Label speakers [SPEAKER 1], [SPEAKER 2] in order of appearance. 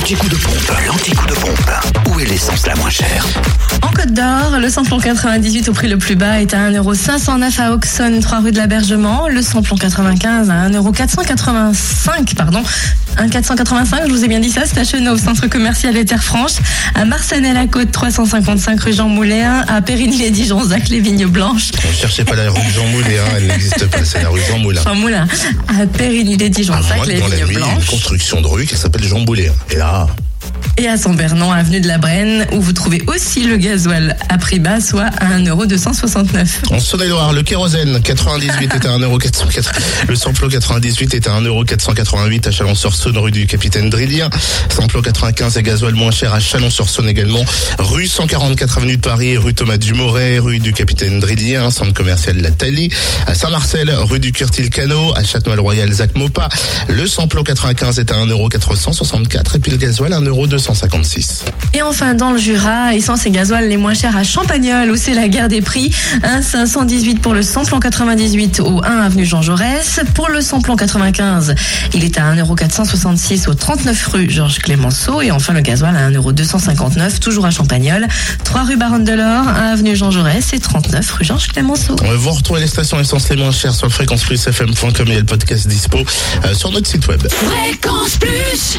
[SPEAKER 1] L'anti-coup de pompe, l'anti-coup de pompe. Où est l'essence la moins chère
[SPEAKER 2] En Côte d'Or, le samplon 98 au prix le plus bas est à 1,509€ à Auxonne, 3 rue de l'Abergement. Le samplon 95 à 1,485€, pardon. 1,485, je vous ai bien dit ça, c'est à Chenauve, centre commercial et Terre Franche. À Marsanne-la-Côte, 355 rue Jean Moulin. À Périgny-les-Dijon, Zac, les Vignes Blanches.
[SPEAKER 3] Ne cherchez pas la rue Jean Moulin, hein, elle n'existe pas, c'est la rue Jean Moulin.
[SPEAKER 2] Jean Moulin. À Périgny-les-Dijon,
[SPEAKER 3] que
[SPEAKER 2] les Vignes
[SPEAKER 3] une construction de rue qui s'appelle Jean Moulin. Et là,
[SPEAKER 2] et à Saint-Bernon, avenue de la Brenne, où vous trouvez aussi le gasoil à prix bas, soit à 1,269€.
[SPEAKER 3] En Saône-et-Loire, le kérosène 98 est à 1,404€. Le samplon 98 est à 1,488€ à Chalon-sur-Saône, rue du Capitaine Drillien. Samplon 95 et gasoil moins cher à Chalon-sur-Saône également. Rue 144 avenue de Paris, rue Thomas Dumoret, rue du Capitaine Drillien, centre commercial La Thalie. À Saint-Marcel, rue du Curtil-Cano, à Châtenois-le-Royal, Zac Mopa. Le samplon 95 est à 1,464€ et puis le gasoil 1,200.
[SPEAKER 2] Et enfin, dans le Jura, essence et gasoil les moins chers à Champagnol, où c'est la guerre des prix. 1,518 pour le samplon 98 au 1 avenue Jean Jaurès. Pour le samplon 95, il est à 1,466 au 39 rue Georges Clémenceau. Et enfin, le gasoil à 1,259, toujours à Champagnol. 3 rue Baronne de l'Or, 1 avenue Jean Jaurès et 39 rue Georges Clémenceau.
[SPEAKER 3] Vous retrouvez les stations essence les moins chères sur fréquenceplusfm.com et le podcast dispo euh, sur notre site web.
[SPEAKER 4] Fréquence Plus